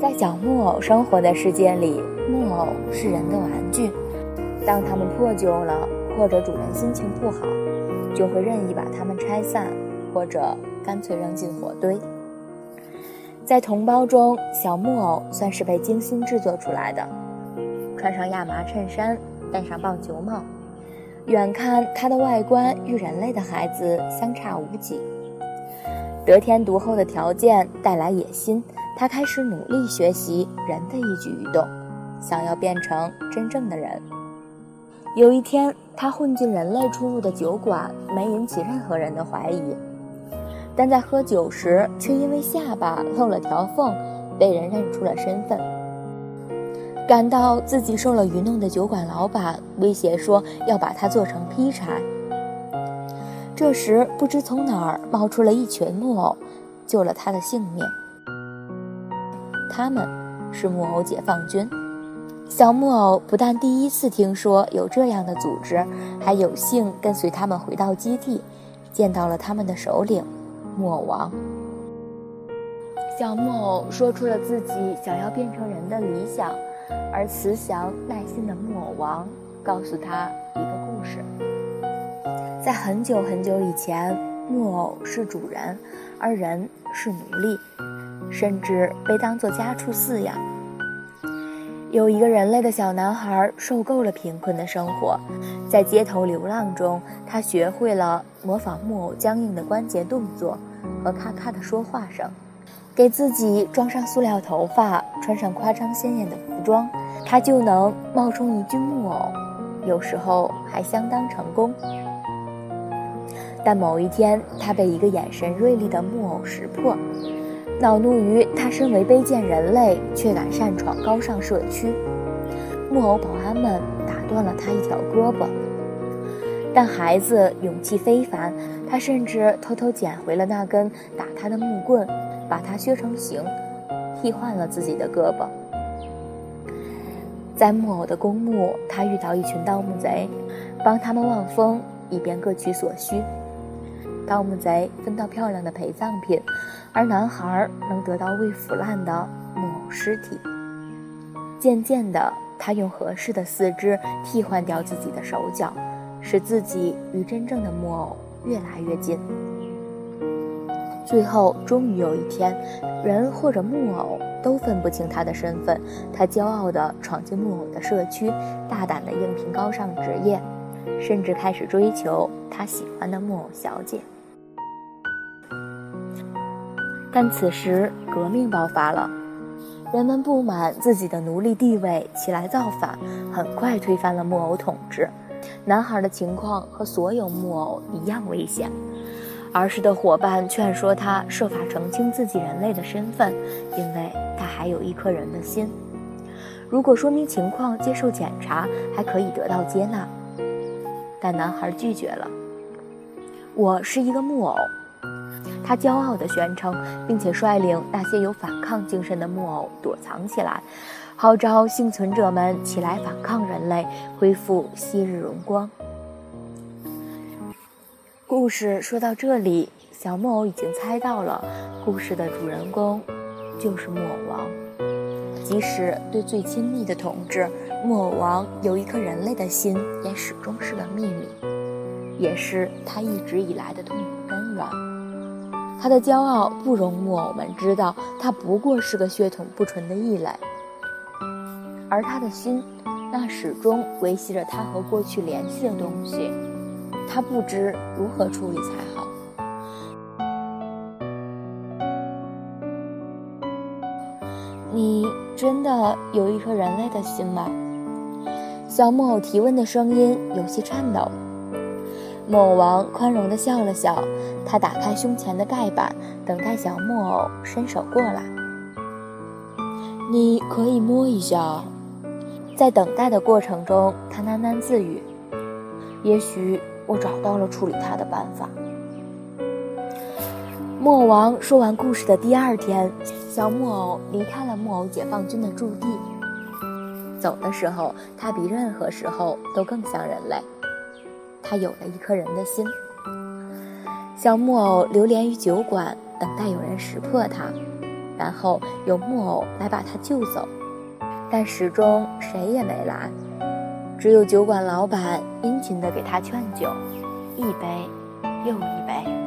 在小木偶生活的世界里，木偶是人的玩具。当它们破旧了，或者主人心情不好，就会任意把它们拆散，或者干脆扔进火堆。在同胞中，小木偶算是被精心制作出来的。穿上亚麻衬衫，戴上棒球帽，远看它的外观与人类的孩子相差无几。得天独厚的条件带来野心，他开始努力学习人的一举一动，想要变成真正的人。有一天，他混进人类出入的酒馆，没引起任何人的怀疑，但在喝酒时却因为下巴漏了条缝，被人认出了身份。感到自己受了愚弄的酒馆老板威胁说要把他做成劈柴。这时，不知从哪儿冒出了一群木偶，救了他的性命。他们是木偶解放军。小木偶不但第一次听说有这样的组织，还有幸跟随他们回到基地，见到了他们的首领——木偶王。小木偶说出了自己想要变成人的理想，而慈祥耐心的木偶王告诉他一个故事。在很久很久以前，木偶是主人，而人是奴隶，甚至被当作家畜饲养。有一个人类的小男孩受够了贫困的生活，在街头流浪中，他学会了模仿木偶僵硬的关节动作和咔咔的说话声，给自己装上塑料头发，穿上夸张鲜艳的服装，他就能冒充一具木偶，有时候还相当成功。但某一天，他被一个眼神锐利的木偶识破，恼怒于他身为卑贱人类却敢擅闯高尚社区。木偶保安们打断了他一条胳膊，但孩子勇气非凡，他甚至偷偷捡回了那根打他的木棍，把它削成形，替换了自己的胳膊。在木偶的公墓，他遇到一群盗墓贼，帮他们望风，以便各取所需。盗墓贼分到漂亮的陪葬品，而男孩能得到未腐烂的木偶尸体。渐渐的，他用合适的四肢替换掉自己的手脚，使自己与真正的木偶越来越近。最后，终于有一天，人或者木偶都分不清他的身份。他骄傲地闯进木偶的社区，大胆地应聘高尚职业，甚至开始追求他喜欢的木偶小姐。但此时革命爆发了，人们不满自己的奴隶地位，起来造反，很快推翻了木偶统治。男孩的情况和所有木偶一样危险。儿时的伙伴劝说他设法澄清自己人类的身份，因为他还有一颗人的心。如果说明情况，接受检查，还可以得到接纳。但男孩拒绝了。我是一个木偶。他骄傲地宣称，并且率领那些有反抗精神的木偶躲藏起来，号召幸存者们起来反抗人类，恢复昔日荣光。故事说到这里，小木偶已经猜到了，故事的主人公就是木偶王。即使对最亲密的同志，木偶王有一颗人类的心，也始终是个秘密，也是他一直以来的痛苦根源。他的骄傲不容木偶们知道，他不过是个血统不纯的异类，而他的心，那始终维系着他和过去联系的东西，他不知如何处理才好。你真的有一颗人类的心吗？小木偶提问的声音有些颤抖。木偶王宽容地笑了笑，他打开胸前的盖板，等待小木偶伸手过来。你可以摸一下。在等待的过程中，他喃喃自语：“也许我找到了处理它的办法。”木偶王说完故事的第二天，小木偶离开了木偶解放军的驻地。走的时候，他比任何时候都更像人类。他有了一颗人的心。小木偶流连于酒馆，等待有人识破他。然后有木偶来把他救走，但始终谁也没来，只有酒馆老板殷勤地给他劝酒，一杯又一杯。